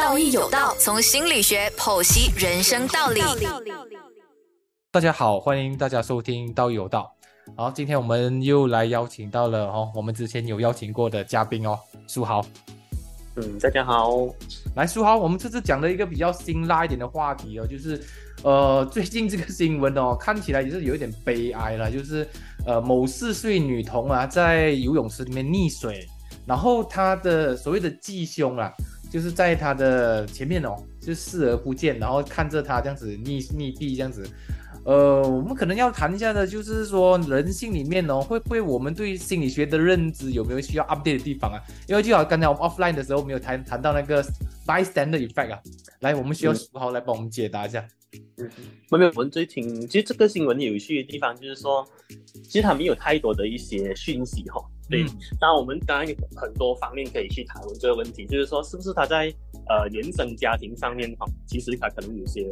道义有道，从心理学剖析人生道理。大家好，欢迎大家收听《道义有道》。好，今天我们又来邀请到了哦，我们之前有邀请过的嘉宾哦，苏豪。嗯，大家好，来，苏豪，我们这次讲了一个比较辛辣一点的话题哦，就是呃，最近这个新闻哦，看起来也是有一点悲哀了，就是呃，某四岁女童啊，在游泳池里面溺水，然后她的所谓的继兄啊，就是在他的前面哦，就视而不见，然后看着他这样子逆逆毙这样子。呃，我们可能要谈一下的，就是说人性里面哦，会不会我们对心理学的认知有没有需要 update 的地方啊？因为就好刚才我们 offline 的时候没有谈谈到那个 bystander effect 啊，来，我们需要苏豪来帮我们解答一下。嗯，没有，我们最近其实这个新闻有趣的地方就是说，其实他没有太多的一些讯息哈。对，当然我们当然有很多方面可以去讨论这个问题，就是说是不是他在呃原生家庭上面哈，其实他可能有些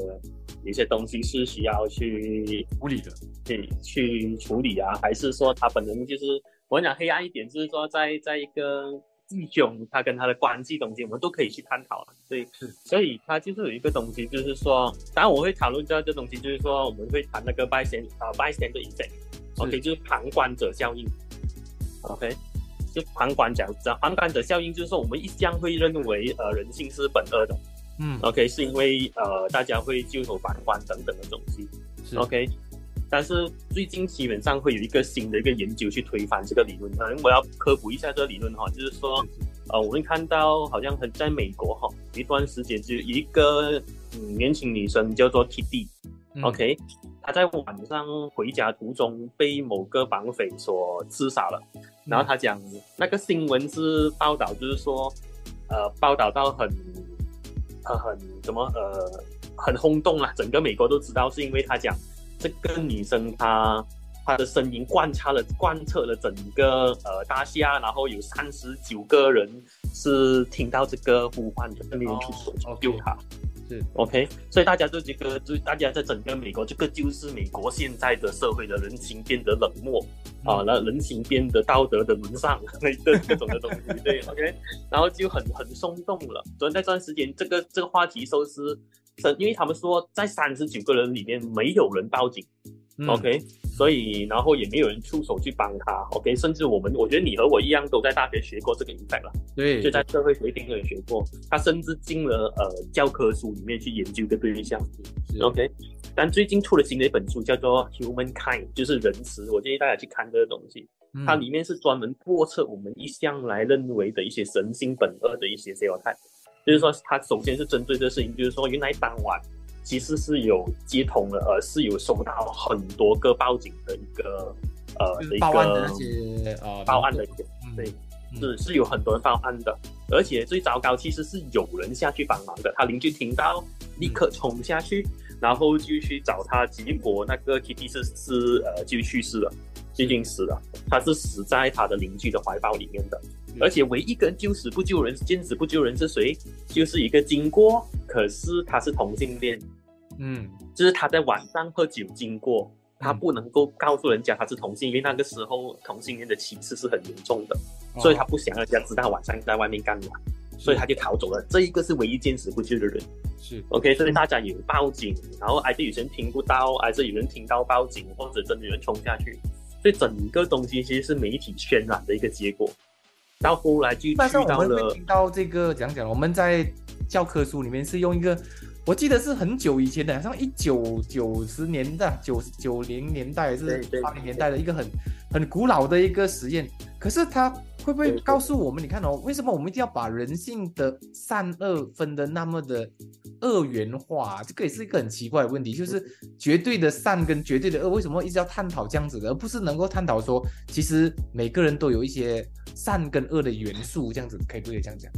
有些东西是需要去处理的，对，去处理啊，还是说他本人就是我讲黑暗一点，就是说在在一个弟兄他跟他的关系东西，我们都可以去探讨了。对，所以他就是有一个东西，就是说，当然我会讨论到这东西，就是说我们会谈那个 bystander 啊 bystander effect，OK，就是旁观者效应。OK，就旁观者，旁观者效应就是说，我们一向会认为，呃，人性是本恶的，嗯，OK，是因为呃，大家会袖手旁观等等的东西，OK，但是最近基本上会有一个新的一个研究去推翻这个理论，可能我要科普一下这个理论哈，就是说，呃，我们看到好像很在美国哈，一段时间就一个嗯年轻女生叫做 Kitty，OK。他在晚上回家途中被某个绑匪所刺杀了，然后她讲那个新闻是报道，就是说，呃，报道到很，呃，很怎么呃，很轰动啊，整个美国都知道，是因为她讲这个女生她她的声音贯穿了贯彻了整个呃大厦，然后有三十九个人是听到这个呼唤的，没有出手救她。是。OK，所以大家都这个，就大家在整个美国，这个就是美国现在的社会的人情变得冷漠啊，那人情变得道德的沦丧，那这各种的东西，对 OK，然后就很很松动了。昨天那段时间，这个这个话题收视，因为他们说在三十九个人里面没有人报警，OK。所以，然后也没有人出手去帮他，OK？甚至我们，我觉得你和我一样，都在大学学过这个 effect 了，对，就在社会学定有学过。他甚至进了呃教科书里面去研究的对象，OK？但最近出了新的一本书，叫做《Human Kind》，就是仁慈。我建议大家去看这个东西，它里面是专门破测我们一向来认为的一些神性本恶的一些 s e e e 就是说，他首先是针对这事情，就是说原来当晚。其实是有接通了，呃，是有收到很多个报警的一个，呃，的一个报案的一些，呃，报案的，对，是是有很多人报案的，而且最糟糕，其实是有人下去帮忙的，他邻居听到，立刻冲下去，然后就去找他，结果那个 Kitty 是是呃就去世了，最近死了，他是死在他的邻居的怀抱里面的。而且唯一一个救死不救人、见死不救人是谁？就是一个经过，可是他是同性恋，嗯，就是他在晚上喝酒经过，他不能够告诉人家他是同性，因为那个时候同性恋的歧视是很严重的，所以他不想让人家知道晚上在外面干嘛，所以他就逃走了。这一个是唯一坚持不救的人，是 OK。所以大家有报警，然后还是有人听不到，还是有人听到报警，或者真的有人冲下去，所以整个东西其实是媒体渲染的一个结果。到后来就去到了。听到这个讲讲，我们在教科书里面是用一个，我记得是很久以前的，好像一九九十年代、九九零年代还是八零年代的一个很很古老的一个实验。可是它会不会告诉我们？你看哦，为什么我们一定要把人性的善恶分的那么的二元化？这个也是一个很奇怪的问题，就是绝对的善跟绝对的恶，为什么一直要探讨这样子的，而不是能够探讨说，其实每个人都有一些。善跟恶的元素，这样子可以不可以这样讲？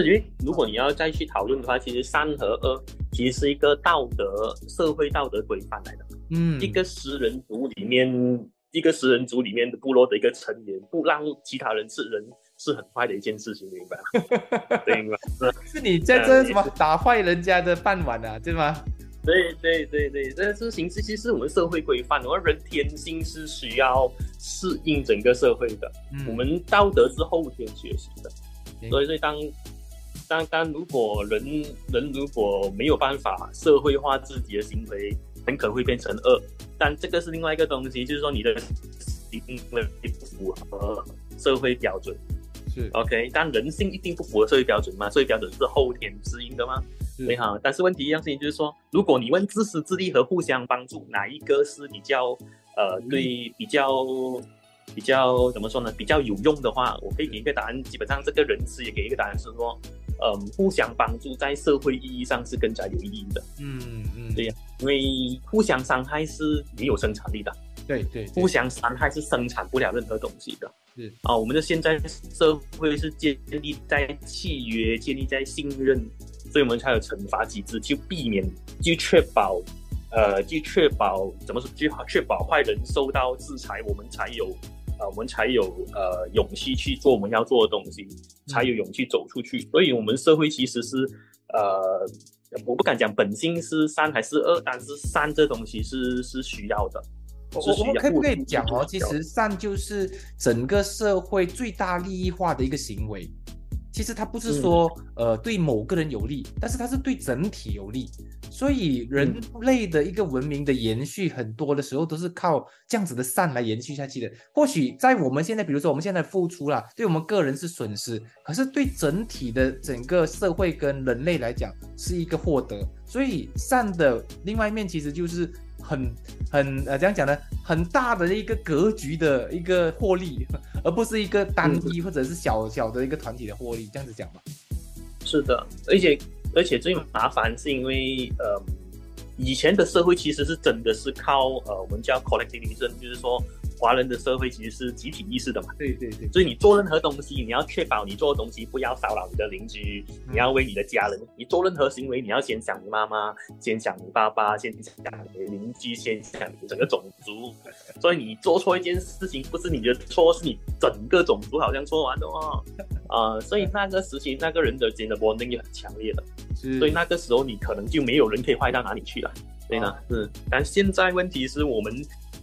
是因为如果你要再去讨论的话，其实三和二其实是一个道德社会道德规范来的。嗯，一个食人族里面，一个食人族里面的部落的一个成员，不让其他人吃人，是很坏的一件事情，明白吗？明白。是你在这什么打坏人家的饭碗啊，对吗？对对对对，这是形式，其实我们社会规范，我们人天性是需要适应整个社会的。嗯我们道德是后天学习的，所以所以当但但如果人人如果没有办法社会化自己的行为，很可能会变成恶。但这个是另外一个东西，就是说你的行为不符合社会标准。是 OK，但人性一定不符合社会标准吗？社会标准是后天适应的吗？对哈。但是问题一样事情就是说，如果你问自私自利和互相帮助哪一个是比较呃对比较比较怎么说呢？比较有用的话，我可以给一个答案。基本上这个人词也给一个答案是说，嗯，互相帮助在社会意义上是更加有意义的。嗯嗯，对呀，因为互相伤害是没有生产力的。对对，互相伤害是生产不了任何东西的。是啊，我们的现在社会是建立在契约、建立在信任，所以我们才有惩罚机制，去避免、就确保，呃，就确保怎么说？就确保坏人受到制裁，我们才有，呃，我们才有呃勇气去做我们要做的东西，才有勇气走出去。所以，我们社会其实是，呃，我不敢讲本性是善还是恶，但是善这东西是是需要的。我我们可不可以讲哦？其实善就是整个社会最大利益化的一个行为。其实它不是说呃对某个人有利，但是它是对整体有利。所以人类的一个文明的延续，很多的时候都是靠这样子的善来延续下去的。或许在我们现在，比如说我们现在付出了，对我们个人是损失，可是对整体的整个社会跟人类来讲是一个获得。所以善的另外一面，其实就是。很很呃，怎样讲呢？很大的一个格局的一个获利，而不是一个单一或者是小小的一个团体的获利，这样子讲吧。是的，而且而且最麻烦是因为呃，以前的社会其实是真的是靠呃，我们叫 collectivism，就是说。华人的社会其实是集体意识的嘛，对对对，所以你做任何东西，你要确保你做的东西不要骚扰你的邻居，你要为你的家人，你做任何行为，你要先想你妈妈，先想你爸爸，先想你的邻居，先想整个种族。所以你做错一件事情，不是你的错，是你整个种族好像错完的哦。啊，所以那个时期那个人的间的 bonding 也很强烈的，所以那个时候你可能就没有人可以坏到哪里去了，对呢，是。但现在问题是我们。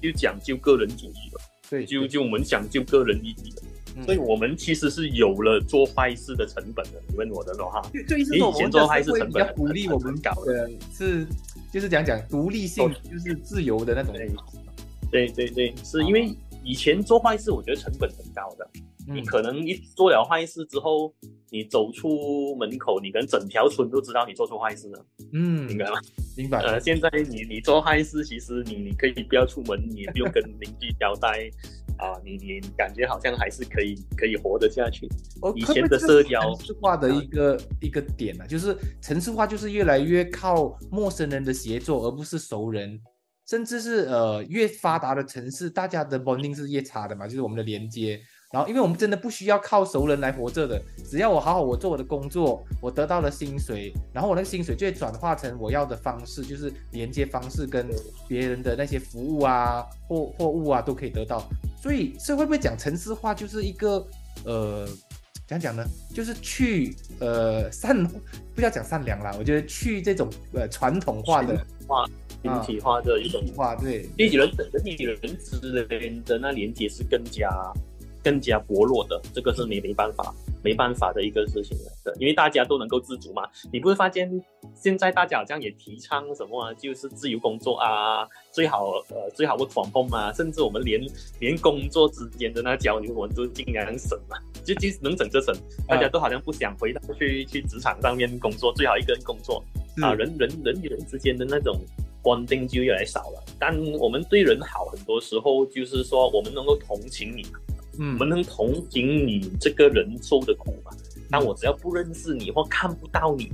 就讲究个人主义了，对，就就我们讲究个人利益的，所以我们其实是有了做坏事的成本的。你问我的话，对，以前做坏事成本比较鼓励我们搞的。是，就是讲讲独立性，就是自由的那种。对。对对，是因为以前做坏事，我觉得成本很高的。你可能一做了坏事之后，你走出门口，你跟整条村都知道你做错坏事了。嗯，明白吗？明白。呃，现在你你做坏事，其实你你可以不要出门，你也不用跟邻居交代啊，你你感觉好像还是可以可以活得下去。以前的社交城市化的一个一个点呢，就是城市化就是越来越靠陌生人的协作，而不是熟人，甚至是呃越发达的城市，大家的 bonding 是越差的嘛，就是我们的连接。然后，因为我们真的不需要靠熟人来活着的，只要我好好我做我的工作，我得到了薪水，然后我那个薪水就会转化成我要的方式，就是连接方式跟别人的那些服务啊、货货物啊都可以得到。所以，这会不会讲城市化就是一个呃，怎样讲呢？就是去呃善，不要讲善良啦，我觉得去这种呃传统化的化、群体化的一种化，对，人与人人与人之间的那连接是更加。更加薄弱的，这个是没没办法，没办法的一个事情来的，因为大家都能够自主嘛，你不会发现现在大家好像也提倡什么啊，就是自由工作啊，最好呃最好不防控啊，甚至我们连连工作之间的那交流，我们都尽量省嘛，就就能省就省。大家都好像不想回到去去职场上面工作，最好一个人工作啊，人人人与人之间的那种关定就越来越少了。但我们对人好，很多时候就是说我们能够同情你。我们能同情你这个人受的苦嘛？但我只要不认识你或看不到你，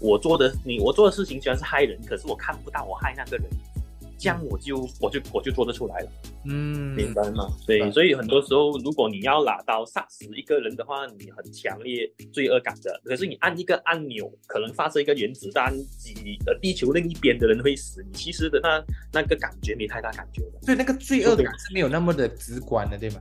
我做的你我做的事情虽然是害人，可是我看不到我害那个人，这样我就我就我就做得出来了。嗯，明白吗？对，所以很多时候，如果你要拿刀杀死一个人的话，你很强烈罪恶感的。可是你按一个按钮，可能发射一个原子弹，几呃地球另一边的人会死，你其实的那那个感觉没太大感觉的。所以那个罪恶感是没有那么的直观的，对吗？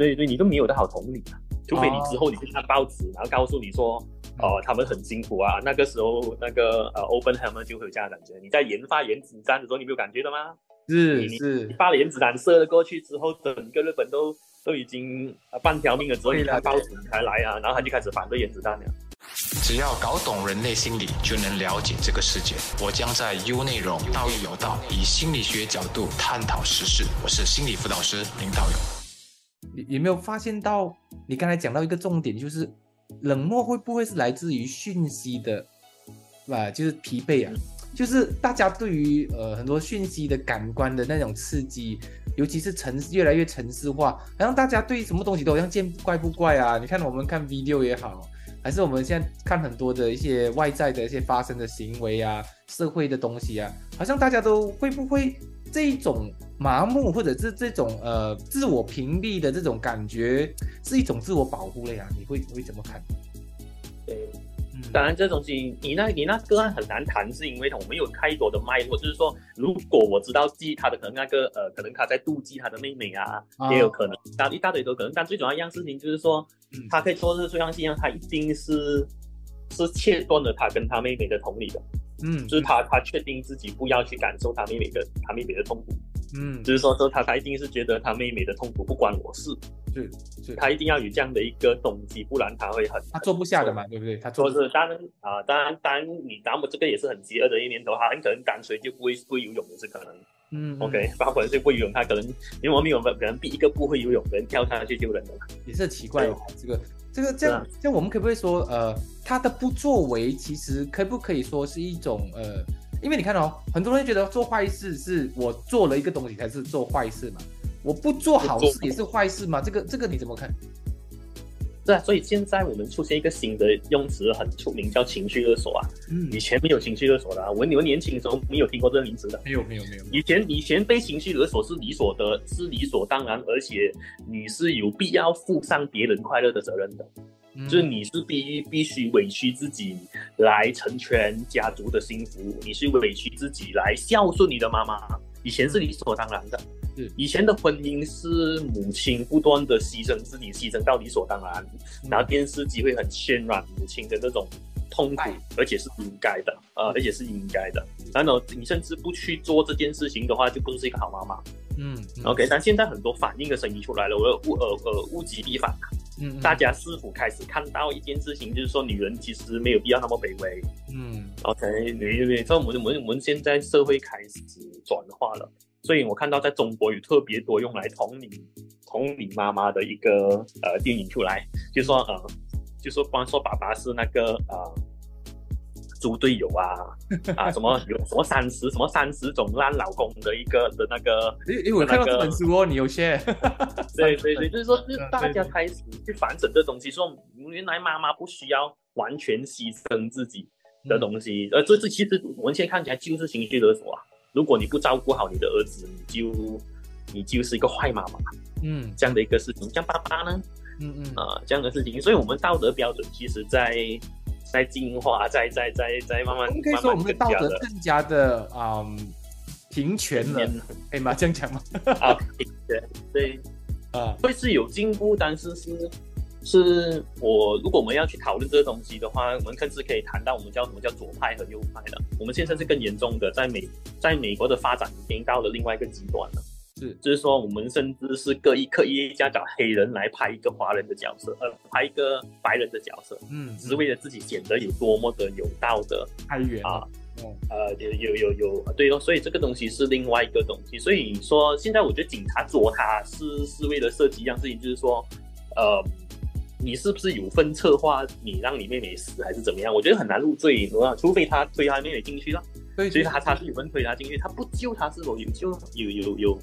对对，你都没有的好同理啊，除非你之后你去看报纸，然后告诉你说，哦，他们很辛苦啊。那个时候，那个呃，Open Hammer 就会有这样的感觉。你在研发原子弹的时候，你没有感觉的吗？是是，你发了原子弹射了过去之后，整个日本都都已经半条命了之后，你看报纸才来啊，然后他就开始反对原子弹了。只要搞懂人类心理，就能了解这个世界。我将在 U 内容道义有道，以心理学角度探讨时事。我是心理辅导师林道友。你有没有发现到，你刚才讲到一个重点，就是冷漠会不会是来自于讯息的，吧？就是疲惫啊，就是大家对于呃很多讯息的感官的那种刺激，尤其是城越来越城市化，好像大家对什么东西都好像见怪不怪啊。你看我们看 video 也好。还是我们现在看很多的一些外在的一些发生的行为啊，社会的东西啊，好像大家都会不会这一种麻木，或者是这种呃自我屏蔽的这种感觉，是一种自我保护了呀？你会你会怎么看？对。当然，这东西你那，你那个案很难谈，是因为我们有太多的脉络。就是说，如果我知道记他的可能那个呃，可能他在妒忌他的妹妹啊，也有可能，大一大堆都可能。但最主要一样事情就是说，他可以做这个这样信仰，他一定是是切断了他跟他妹妹的同理的。嗯，就是他他确定自己不要去感受他妹妹的他妹妹的痛苦。嗯，就是说说他他一定是觉得他妹妹的痛苦不关我事。是，他一定要有这样的一个动机，不然他会很他坐不下的嘛，对不对？他做是当然啊，当然当然，你达姆这个也是很饥饿的一年头，他很可能干脆就不会不会游泳的是可能。嗯，OK，他可能是不会游泳，他可能因为我们有可能逼一个不会游泳的人跳下去救人的嘛，也是奇怪哦。这个这个这样这样，我们可不可以说呃，他的不作为其实可不可以说是一种呃，因为你看哦，很多人觉得做坏事是我做了一个东西才是做坏事嘛。我不做好事也是坏事嘛？这个这个你怎么看？对啊，所以现在我们出现一个新的用词，很出名，叫情绪勒索啊。嗯，以前没有情绪勒索的啊。我你们年轻的时候没有听过这个名词的？没有没有没有。以前以前被情绪勒索是理所得，是理所当然，而且你是有必要负上别人快乐的责任的。就是你是必必须委屈自己来成全家族的幸福，你是委屈自己来孝顺你的妈妈。以前是理所当然的。以前的婚姻是母亲不断的牺牲自己，牺牲到理所当然，然后电视机会很渲染母亲的那种痛苦，而且是应该的，呃，而且是应该的。然后你甚至不去做这件事情的话，就不是一个好妈妈。嗯，OK。但现在很多反应的声音出来了，我物呃呃物极必反。嗯，大家是否开始看到一件事情，就是说女人其实没有必要那么卑微。嗯，OK。女女，所以我们我们我们现在社会开始转化了。所以我看到在中国有特别多用来同理同理妈妈的一个呃电影出来，就说呃，就说光说爸爸是那个呃猪队友啊 啊什么有什么三十什么三十种烂老公的一个的那个，因为我看到这本书哦，你有些对对 对，就是说是大家开始去反省这东西，说原来妈妈不需要完全牺牲自己的东西，呃，这这其实我们现在看起来就是情绪勒索啊。如果你不照顾好你的儿子，你就你就是一个坏妈妈，嗯，这样的一个事情。像爸爸呢，嗯嗯啊，这样的事情。所以，我们道德标准其实在在进化，在在在在慢慢我们可以说我们的道德更加的啊平权了，可以吗？这样讲吗？啊，平权，对，啊，会是有进步，但是是。是我，如果我们要去讨论这个东西的话，我们更是可以谈到我们叫什么叫左派和右派的。我们现在是更严重的，在美，在美国的发展已经到了另外一个极端了。是，就是说我们甚至是刻意刻意加找黑人来拍一个华人的角色，呃，拍一个白人的角色，嗯，只是为了自己显得有多么的有道德。太远啊，呃，有有有有，对咯，所以这个东西是另外一个东西。所以说，现在我觉得警察捉他是是为了设计一样事情，就是说，呃。你是不是有份策划你让你妹妹死还是怎么样？我觉得很难入罪？除非他推他妹妹进去了，所以他他是有份推他进去，他不救他是否有救？有有有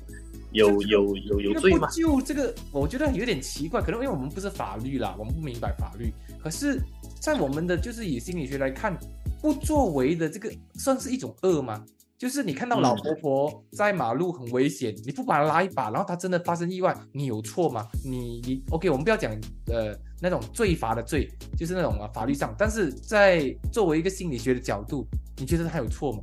有有有有罪吗？就这个我觉得有点奇怪，可能因为我们不是法律啦，我们不明白法律。可是，在我们的就是以心理学来看，不作为的这个算是一种恶吗？就是你看到老婆婆在马路很危险，你不把她拉一把，然后她真的发生意外，你有错吗？你你 OK，我们不要讲呃那种罪罚的罪，就是那种啊法律上，但是在作为一个心理学的角度，你觉得她有错吗？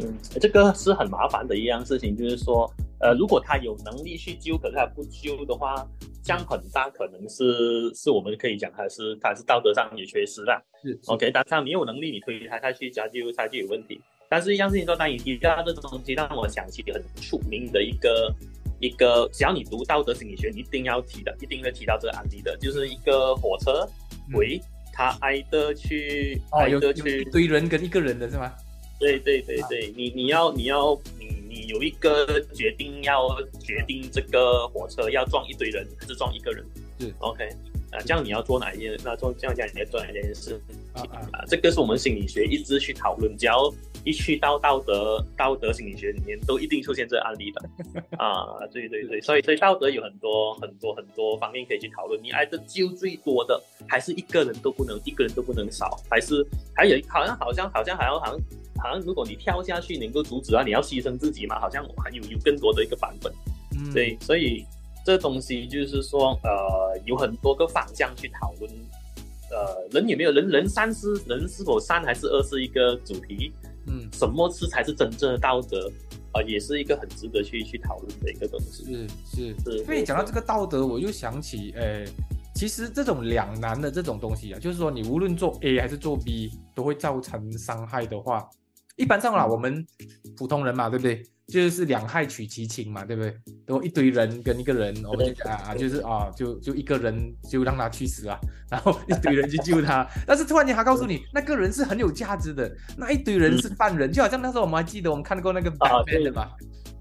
嗯，这个是很麻烦的一样事情，就是说，呃，如果他有能力去救，可是他不救的话，这样很大可能是是我们可以讲他是他是道德上有缺失的。是 OK，但他没有能力，你推他他去，他就他就有问题。但是一样事情说，当你提到这种东西，让我想起很出名的一个一个，只要你读道德心理学，你一定要提的，一定会提到这个案例的，就是一个火车喂他挨的去，哦，有有一堆人跟一个人的是吗？对对对对，你你要你要你你有一个决定要决定这个火车要撞一堆人还是撞一个人？是 OK 啊，这样你要做哪一件？那做这样讲你要做哪一件事？啊啊，这个是我们心理学一直去讨论，只要一去到道德道德心理学里面，都一定出现这案例的 啊。对对对，所以所以道德有很多很多很多方面可以去讨论。你爱的救最多的，还是一个人都不能，一个人都不能少，还是还有好像好像好像好像好像好像如果你跳下去能够阻止啊，你要牺牲自己嘛？好像还有有更多的一个版本。嗯，对，所以这东西就是说呃，有很多个方向去讨论。呃，人有没有人？人善是人是否善，还是恶是一个主题？嗯，什么是才是真正的道德？啊，也是一个很值得去去讨论的一个东西。是是是。所以讲到这个道德，我就想起，呃，其实这种两难的这种东西啊，就是说你无论做 A 还是做 B，都会造成伤害的话，一般上啦，我们普通人嘛，对不对？就是两害取其轻嘛，对不对？都一堆人跟一个人，我们就讲啊，就是啊，就就一个人就让他去死啊，然后一堆人去救他。但是突然间他告诉你，那个人是很有价值的，那一堆人是犯人，就好像那时候我们还记得我们看过那个 Batman 的嘛，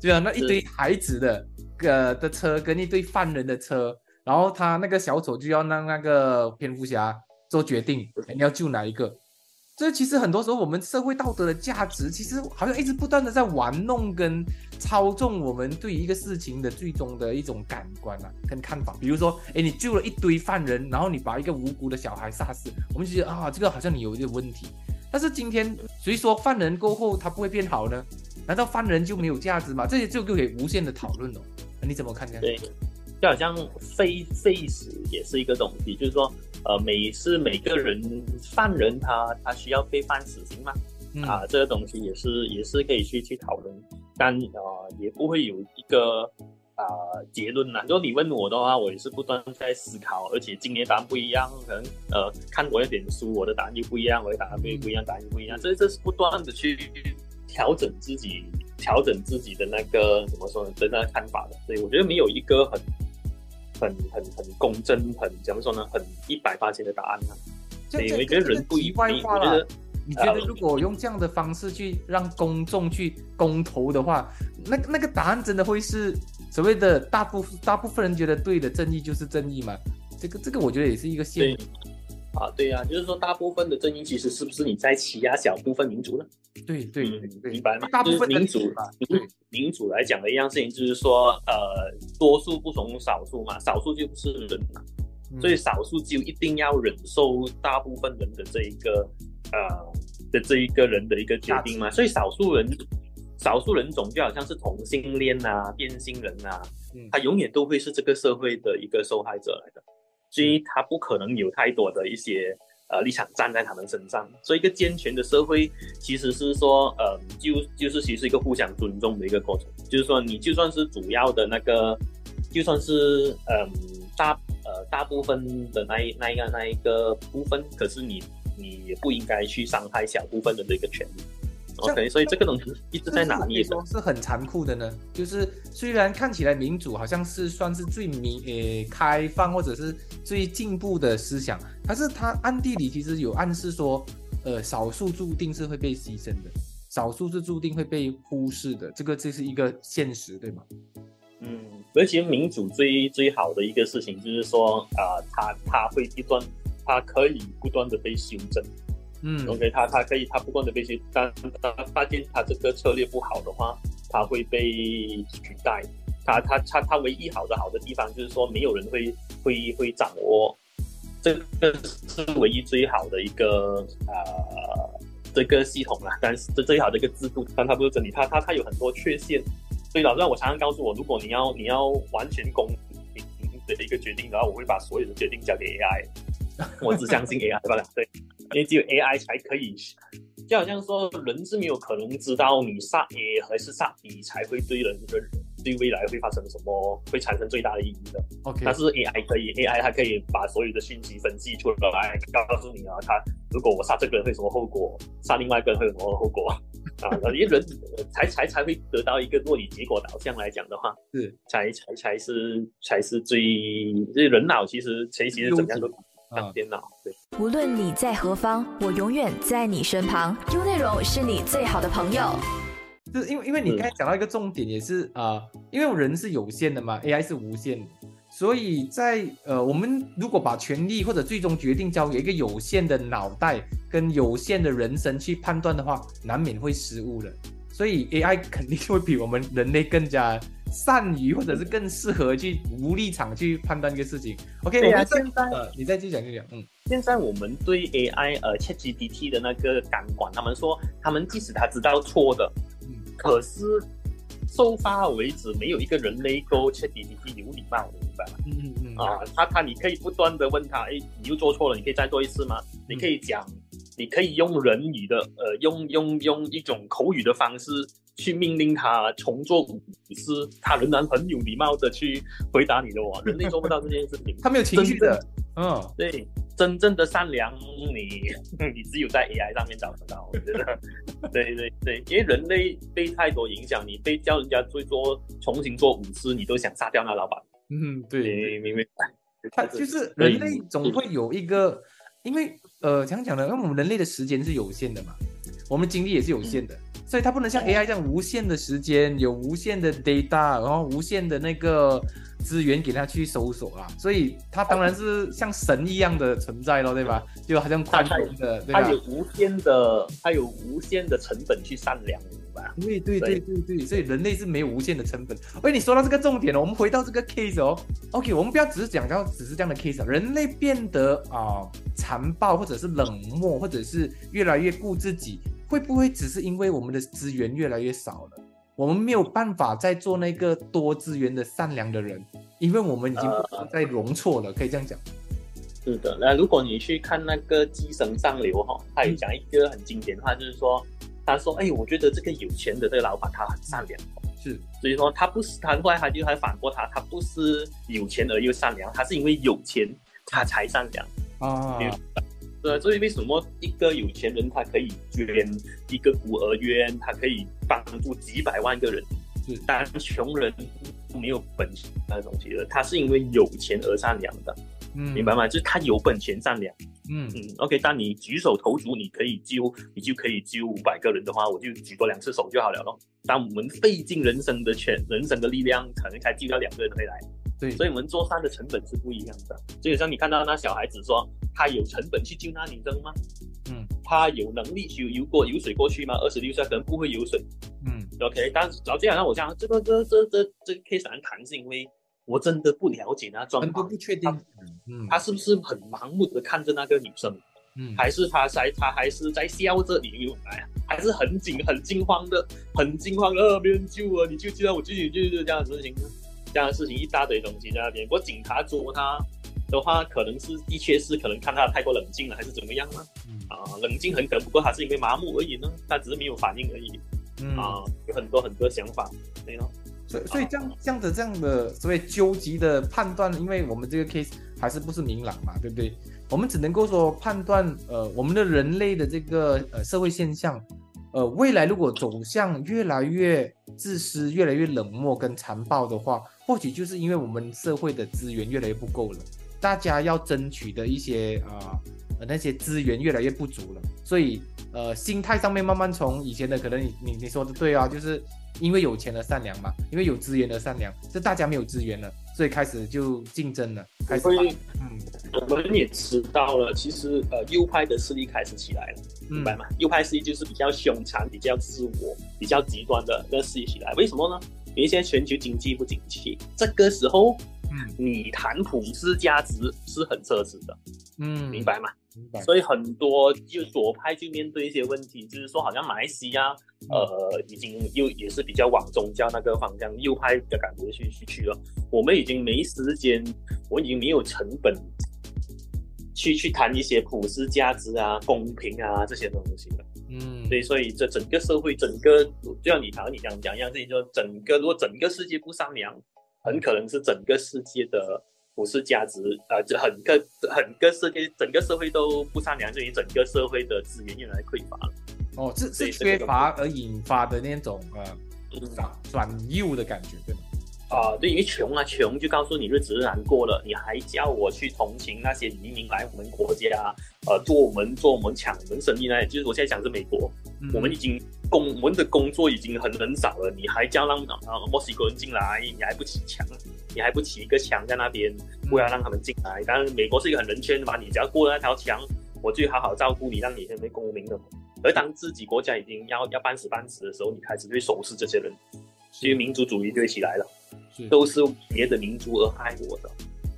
对啊，那一堆孩子的个的车跟一堆犯人的车，然后他那个小丑就要让那个蝙蝠侠做决定，你要救哪一个？这其实很多时候，我们社会道德的价值，其实好像一直不断的在玩弄跟操纵我们对一个事情的最终的一种感官啊，跟看法。比如说，哎，你救了一堆犯人，然后你把一个无辜的小孩杀死，我们就觉得啊，这个好像你有一点问题。但是今天谁说犯人过后他不会变好呢？难道犯人就没有价值吗？这些就可以无限的讨论了。你怎么看呢？就好像废废死也是一个东西，就是说。呃，每是每个人犯人，他他需要被判死刑吗？啊，这个东西也是也是可以去去讨论，但呃也不会有一个啊结论呐。如果你问我的话，我也是不断在思考，而且今年答案不一样，可能呃看过一点书，我的答案又不一样，我的答案不不一样，答案又不一样，这这是不断的去调整自己，调整自己的那个怎么说呢？的那个看法的。所以我觉得没有一个很。很很很公正，很怎么说呢？很一百八千的答案啊！所以我觉得人不一外化了。你觉得如果用这样的方式去让公众去公投的话，那那个答案真的会是所谓的大部大部分人觉得对的正义就是正义吗？这个这个我觉得也是一个陷阱。啊，对呀，就是说大部分的阵营其实是不是你在欺压小部分民族呢？对对，明白吗？大部分民主，民主来讲的一样事情就是说，呃，多数不从少数嘛，少数就不是人嘛，所以少数就一定要忍受大部分人的这一个呃的这一个人的一个决定嘛，所以少数人少数人种就好像是同性恋呐、变性人呐，他永远都会是这个社会的一个受害者来的。所以他不可能有太多的一些呃立场站在他们身上，所以一个健全的社会其实是说，呃，就就是其实一个互相尊重的一个过程，就是说你就算是主要的那个，就算是嗯大呃大部分的那一那一个那一个部分，可是你你也不应该去伤害小部分人的一个权利。OK，所以这个东西一直在哪里？说是很残酷的呢？就是虽然看起来民主好像是算是最民呃开放或者是最进步的思想，但是它暗地里其实有暗示说，呃，少数注定是会被牺牲的，少数是注定会被忽视的，这个这是一个现实，对吗？嗯，而且民主最最好的一个事情就是说，啊，它它会不断，它可以不断的被修正。嗯，OK，他他可以，他不断的被去，但他发现他这个策略不好的话，他会被取代。他他他他唯一好的好的地方就是说，没有人会会会掌握，这个是唯一最好的一个呃这个系统啦。但是这最好的一个制度，但它不是真理，它它它有很多缺陷。所以老师，我常常告诉我，如果你要你要完全公平的一个决定，的话我会把所有的决定交给 AI，我只相信 AI，对吧？对。因为只有 AI 才可以，就好像说人是没有可能知道你杀 A 还是杀 B 才会对人的对未来会发生什么，会产生最大的意义的。OK，但是 AI 可以，AI 它可以把所有的讯息分析出来，告诉你啊，他如果我杀这个人会什么后果，杀另外一个人会有什么后果 啊？因为人才才才会得到一个，若以结果导向来讲的话，是才才才是才是最，这人脑其实其实怎么样都。当电脑。对，无论你在何方，我永远在你身旁。优内容是你最好的朋友。就是因为因为你刚才讲到一个重点，也是啊，因为人是有限的嘛，AI 是无限的，所以在呃，我们如果把权力或者最终决定交给一个有限的脑袋跟有限的人生去判断的话，难免会失误的。所以 AI 肯定会比我们人类更加善于，或者是更适合去无立场去判断一个事情。OK，对啊，现在呃，你再继续讲就讲，嗯，现在我们对 AI 呃 ChatGPT 的那个感官，他们说他们即使他知道错的。嗯可是，收发为止，没有一个人类够 ChatGPT 有礼貌，明白吗？嗯嗯啊，他他你可以不断的问他，哎，你又做错了，你可以再做一次吗？你可以讲，你可以用人语的，呃，用用用一种口语的方式去命令他重做五次，他仍然很有礼貌的去回答你的哦，人类做不到这件事情，他没有情绪的，嗯，对。真正的善良，你你只有在 AI 上面找得到，我觉得，对对对，因为人类被太多影响，你被叫人家做做重新做五次，你都想杀掉那老板。嗯，对，明白。他就是人类总会有一个，因为呃，怎样讲呢？因为我们人类的时间是有限的嘛，我们精力也是有限的，所以它不能像 AI 这样无限的时间，有无限的 data，然后无限的那个。资源给它去搜索啊，所以它当然是像神一样的存在咯，对吧？就好像宽容的，对吧？他有无限的，它有无限的成本去善良，明白？对对对对对，所以人类是没有无限的成本。喂，你说到这个重点了，我们回到这个 case 哦。OK，我们不要只是讲到只是这样的 case，人类变得啊残暴，或者是冷漠，或者是越来越顾自己，会不会只是因为我们的资源越来越少了？我们没有办法再做那个多资源的善良的人，因为我们已经不再容错了，可以这样讲。是的，那如果你去看那个《寄生上流》哈，他有讲一个很经典的话，就是说，他说：“哎，我觉得这个有钱的这个老板他很善良。”是，所以说他不是，他后来他就还反驳他，他不是有钱而又善良，他是因为有钱他才善良啊。对，所以为什么一个有钱人他可以捐一个孤儿院，他可以帮助几百万个人？是，当穷人没有本钱那东西的，他是因为有钱而善良的，嗯，明白吗？就是他有本钱善良，嗯嗯。OK，当你举手投足，你可以救，你就可以救五百个人的话，我就举多两次手就好了咯。当我们费尽人生的全人生的力量，可能才救到两个人回来。对，所以我们做善的成本是不一样的。就像你看到那小孩子说，他有成本去救那女生吗？嗯，他有能力去游过游水过去吗？二十六岁可能不会游水。嗯，OK。但是老这样让我讲，这个这这这这个 case 难谈，是因为我真的不了解那状况，不确定。嗯，他是不是很盲目的看着那个女生？嗯，还是他在他还是在笑着你哎，还是很紧很惊慌的，很惊慌的，没人救我，你就知道我自己就是这样的事情。这样的事情一大堆东西在那边，不过警察捉他的话，可能是的确是可能看他太过冷静了，还是怎么样呢？啊，冷静很可能，不过他是因为麻木而已呢，他只是没有反应而已。啊，有很多很多想法，对咯。所以所以这样这样的这样的所谓纠集的判断，因为我们这个 case 还是不是明朗嘛，对不对？我们只能够说判断，呃，我们的人类的这个呃社会现象。呃，未来如果走向越来越自私、越来越冷漠跟残暴的话，或许就是因为我们社会的资源越来越不够了，大家要争取的一些啊那些资源越来越不足了，所以呃心态上面慢慢从以前的可能你你你说的对啊，就是因为有钱而善良嘛，因为有资源而善良，这大家没有资源了。最开始就竞争了，开始嗯，我们也知道了，其实呃右派的势力开始起来了，明白吗？右派势力就是比较凶残、比较自我、比较极端的那势力起来，为什么呢？因为现在全球经济不景气，这个时候，嗯，你谈普世价值是很奢侈的，嗯，明白吗？所以很多就左派就面对一些问题，就是说好像马来西亚，呃，已经又也是比较往宗教那个方向，右派的感觉去去去了。我们已经没时间，我已经没有成本去去谈一些普世价值啊、公平啊这些东西了。嗯，对，所以这整个社会，整个就像你谈你讲讲一样，自己说整个如果整个世界不善良，很可能是整个世界的。不是价值呃，这很个很个世界，整个社会都不善良，所以整个社会的资源越来越匮乏了。哦，是是缺乏而引发的那种呃转转右的感觉，对吗？啊，对，因为穷啊，穷就告诉你日子难过了，你还叫我去同情那些移民来我们国家，呃，做我们做我们抢我们生意呢？就是我现在讲是美国，我们已经工我们的工作已经很很少了，你还叫让啊墨西哥人进来，你还不起墙，你还不起一个墙在那边，不要让他们进来。当然，美国是一个很人权的嘛，你只要过了那条墙，我就好好照顾你，让你成为公民的。而当自己国家已经要要半死半死的时候，你开始会收拾这些人，所以民族主义就会起来了。都是别的民族而害我的，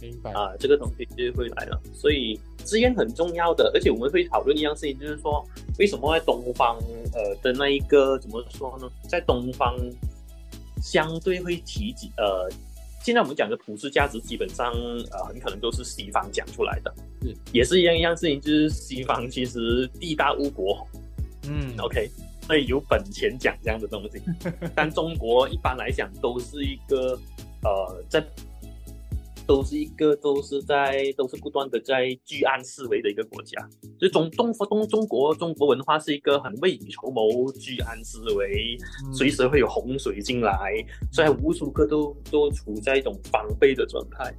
明白啊？这个东西就会来了，所以资源很重要的，而且我们会讨论一样事情，就是说为什么在东方呃的那一个怎么说呢？在东方相对会提及呃，现在我们讲的普世价值基本上呃很可能都是西方讲出来的，是也是一样一样事情，就是西方其实地大物博，嗯，OK。所以有本钱讲这样的东西，但中国一般来讲都是一个，呃，在都是一个都是在都是不断的在居安思危的一个国家。所以中东东中国中国文化是一个很未雨绸缪、居安思危，随时会有洪水进来，所以无时无刻都都处在一种防备的状态。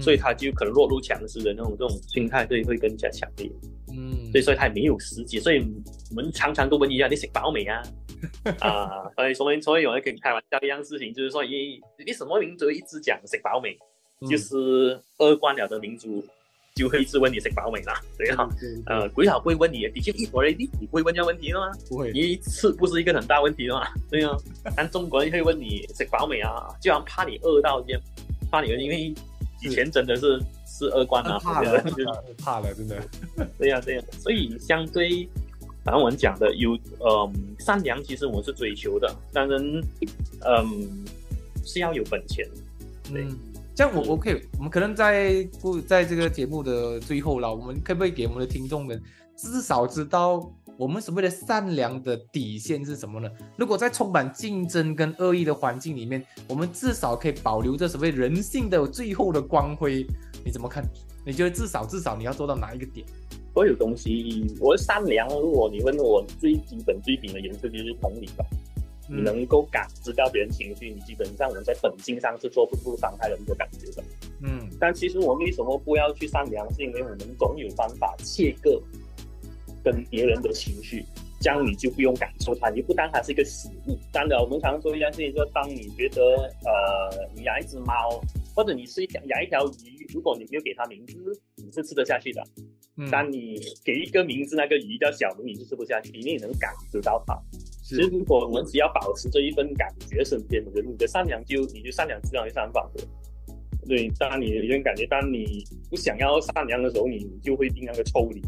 所以他就可能落入强势的那种这种心态，对，会更加强烈。嗯，所以所以他没有时机，所以我们常常都问一下你食饱没啊？啊，所以所以所以有人跟你开玩笑一样事情，就是说你你什么名族一直讲食饱未，就是二冠了的民族就会一直问你食饱未啦，对啊，呃，鬼佬不会问你，的确一国人你你不会问这问题的吗？不会，一次不是一个很大问题的嘛，对啊，但中国人会问你食饱未啊，就像怕你饿到这样，怕你因为。以前真的是是二冠啊，怕了，怕了，真的。对呀，对呀。所以相对，反正我们讲的有，嗯，善良，其实我是追求的。当然，嗯，是要有本钱。嗯，这样我我可以，我们可能在不在这个节目的最后了，我们可不可以给我们的听众们至少知道？我们所谓的善良的底线是什么呢？如果在充满竞争跟恶意的环境里面，我们至少可以保留着所谓人性的最后的光辉。你怎么看？你觉得至少至少你要做到哪一个点？所有东西，我善良。如果你问我最基本最顶的原则就是同理吧。你能够感知到别人情绪，你基本上我们在本性上是做不出伤害人的感觉的。嗯。但其实我们为什么不要去善良？是因为我们总有方法切割。跟别人的情绪，这样你就不用感受它，你不当它是一个食物。当然，我们常说一件事情，说当你觉得呃，你养一只猫，或者你是养养一条鱼，如果你没有给它名字，你是吃得下去的。当你给一个名字，那个鱼叫小明，你是吃不下去，因为你能感知到它。其实，如果我们只要保持这一份感觉，身边的人，你的善良就你就善良自然会散发的。对，当你有点感觉，当你不想要善良的时候，你就会尽量的抽离。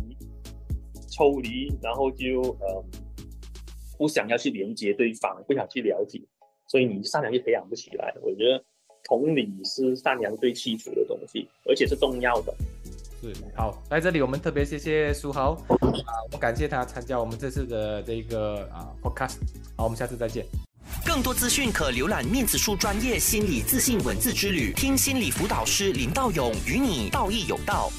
抽离，然后就呃不想要去连接对方，不想去了解，所以你善良就培养不起来。我觉得同理是善良最基础的东西，而且是重要的。是好，来这里我们特别谢谢苏豪啊，我们感谢他参加我们这次的这个啊 podcast。好，我们下次再见。更多资讯可浏览面子书专业心理自信文字之旅，听心理辅导师林道勇与你道义有道。